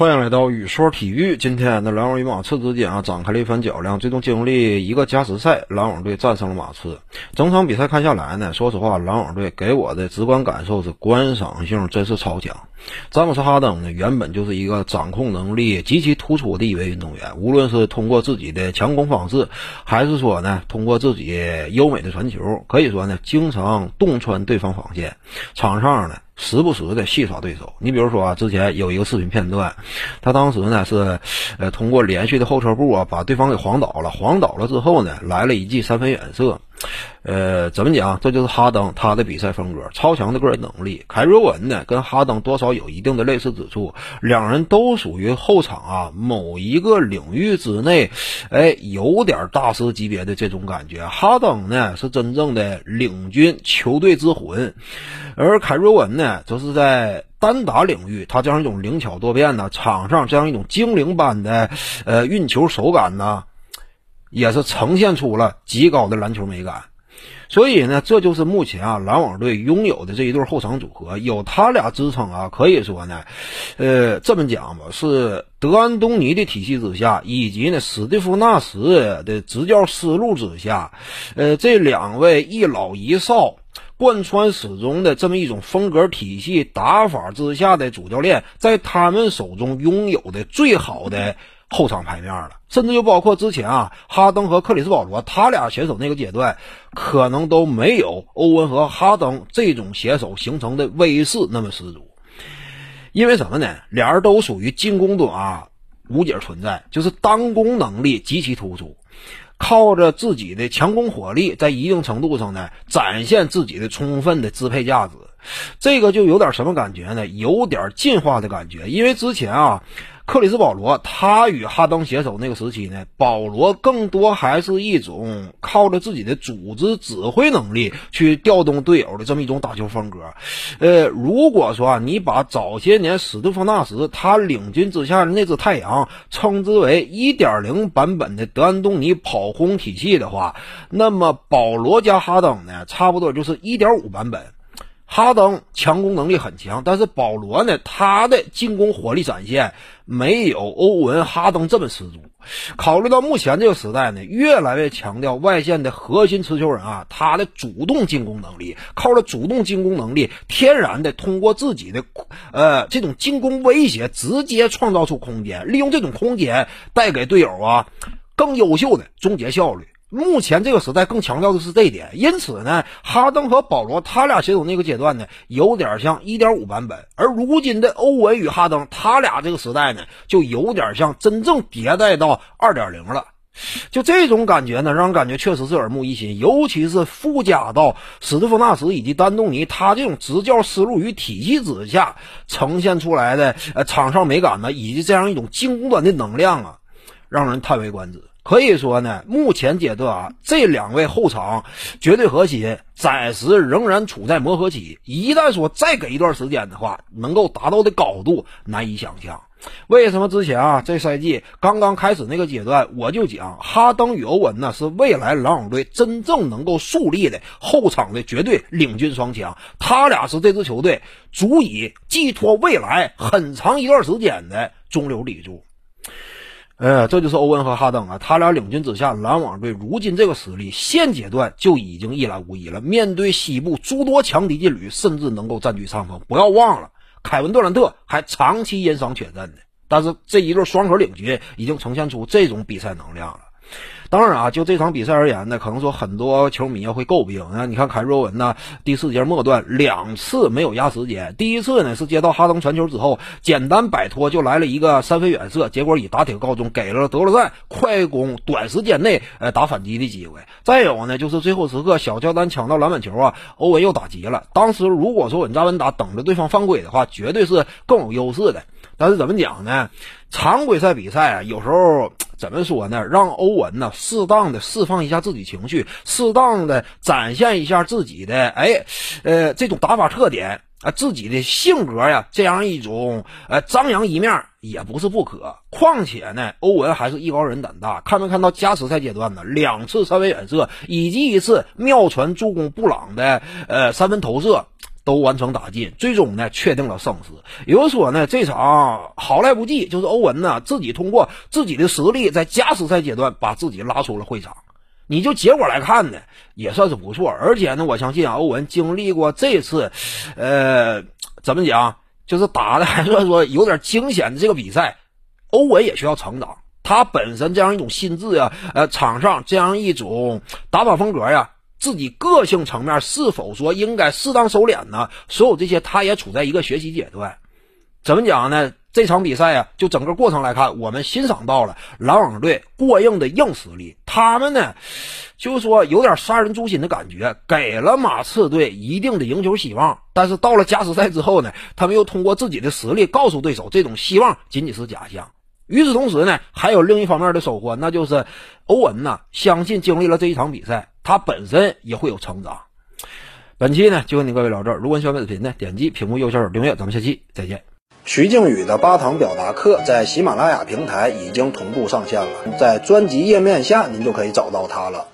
欢迎来到雨说体育。今天的篮网与马刺之间啊，展开了一番较量，最终经历一个加时赛，篮网队战胜了马刺。整场比赛看下来呢，说实话，篮网队给我的直观感受是观赏性真是超强。詹姆斯哈登呢，原本就是一个掌控能力极其突出的一位运动员，无论是通过自己的强攻方式，还是说呢，通过自己优美的传球，可以说呢，经常洞穿对方防线。场上呢。时不时的戏耍对手，你比如说啊，之前有一个视频片段，他当时呢是，呃，通过连续的后撤步啊，把对方给晃倒了，晃倒了之后呢，来了一记三分远射。呃，怎么讲？这就是哈登他的比赛风格，超强的个人能力。凯瑞文呢，跟哈登多少有一定的类似之处，两人都属于后场啊某一个领域之内，哎，有点大师级别的这种感觉。哈登呢是真正的领军球队之魂，而凯瑞文呢，则是在单打领域，他这样一种灵巧多变呢，场上这样一种精灵般的呃运球手感呢。也是呈现出了极高的篮球美感，所以呢，这就是目前啊篮网队拥有的这一对后场组合，有他俩支撑啊，可以说呢，呃，这么讲吧，是德安东尼的体系之下，以及呢史蒂夫纳什的执教思路之下，呃，这两位一老一少贯穿始终的这么一种风格体系打法之下的主教练，在他们手中拥有的最好的。后场牌面了，甚至就包括之前啊，哈登和克里斯保罗他俩携手那个阶段，可能都没有欧文和哈登这种携手形成的威势那么十足。因为什么呢？俩人都属于进攻端啊无解存在，就是单攻能力极其突出，靠着自己的强攻火力，在一定程度上呢展现自己的充分的支配价值。这个就有点什么感觉呢？有点进化的感觉，因为之前啊。克里斯保罗，他与哈登携手那个时期呢，保罗更多还是一种靠着自己的组织指挥能力去调动队友的这么一种打球风格。呃，如果说你把早些年史蒂夫纳什他领军之下的那只太阳称之为1.0版本的德安东尼跑轰体系的话，那么保罗加哈登呢，差不多就是1.5版本。哈登强攻能力很强，但是保罗呢，他的进攻火力展现没有欧文、哈登这么十足。考虑到目前这个时代呢，越来越强调外线的核心持球人啊，他的主动进攻能力，靠着主动进攻能力，天然的通过自己的呃这种进攻威胁，直接创造出空间，利用这种空间带给队友啊更优秀的终结效率。目前这个时代更强调的是这一点，因此呢，哈登和保罗他俩携手那个阶段呢，有点像1.5版本，而如今的欧文与哈登他俩这个时代呢，就有点像真正迭代到2.0了。就这种感觉呢，让人感觉确实是耳目一新，尤其是附加到史蒂夫纳什以及丹东尼他这种执教思路与体系之下呈现出来的呃场上美感呢，以及这样一种进攻端的能量啊，让人叹为观止。可以说呢，目前阶段啊，这两位后场绝对核心暂时仍然处在磨合期。一旦说再给一段时间的话，能够达到的高度难以想象。为什么之前啊，这赛季刚刚开始那个阶段，我就讲哈登与欧文呢是未来篮网队真正能够树立的后场的绝对领军双强，他俩是这支球队足以寄托未来很长一段时间的中流砥柱。呃，这就是欧文和哈登啊，他俩领军之下，篮网队如今这个实力，现阶段就已经一览无遗了。面对西部诸多强敌劲旅，甚至能够占据上风。不要忘了，凯文杜兰特还长期因伤缺阵呢。但是这一对双核领军已经呈现出这种比赛能量了。当然啊，就这场比赛而言呢，可能说很多球迷会诟病啊。你看凯瑞文呢，第四节末段两次没有压时间。第一次呢是接到哈登传球之后，简单摆脱就来了一个三分远射，结果以打铁告终，给了德罗赞快攻短时间内呃打反击的机会。再有呢，就是最后时刻小乔丹抢到篮板球啊，欧文又打急了。当时如果说稳扎稳打等着对方犯规的话，绝对是更有优势的。但是怎么讲呢？常规赛比赛啊，有时候。怎么说呢？让欧文呢适当的释放一下自己情绪，适当的展现一下自己的哎，呃，这种打法特点啊，自己的性格呀，这样一种呃张扬一面也不是不可。况且呢，欧文还是艺高人胆大，看没看到加时赛阶段呢？两次三分远射以及一次妙传助攻布朗的呃三分投射。都完成打进，最终呢确定了生死。有人说呢，这场好赖不济，就是欧文呢自己通过自己的实力，在加时赛阶段把自己拉出了会场。你就结果来看呢，也算是不错。而且呢，我相信啊，欧文经历过这次，呃，怎么讲，就是打的还算说有点惊险的这个比赛，欧文也需要成长。他本身这样一种心智呀，呃，场上这样一种打法风格呀，自己个性层面是否说应该适当收敛呢？所有这些，他也处在一个学习阶段。怎么讲呢？这场比赛啊，就整个过程来看，我们欣赏到了篮网队过硬的硬实力。他们呢，就是说有点杀人诛心的感觉，给了马刺队一定的赢球希望。但是到了加时赛之后呢，他们又通过自己的实力告诉对手，这种希望仅仅是假象。与此同时呢，还有另一方面的收获，那就是欧文呐，相信经历了这一场比赛，他本身也会有成长。本期呢就跟你各位聊这儿，如果喜欢本视频呢，点击屏幕右下角订阅，咱们下期再见。徐静宇的八堂表达课在喜马拉雅平台已经同步上线了，在专辑页面下您就可以找到它了。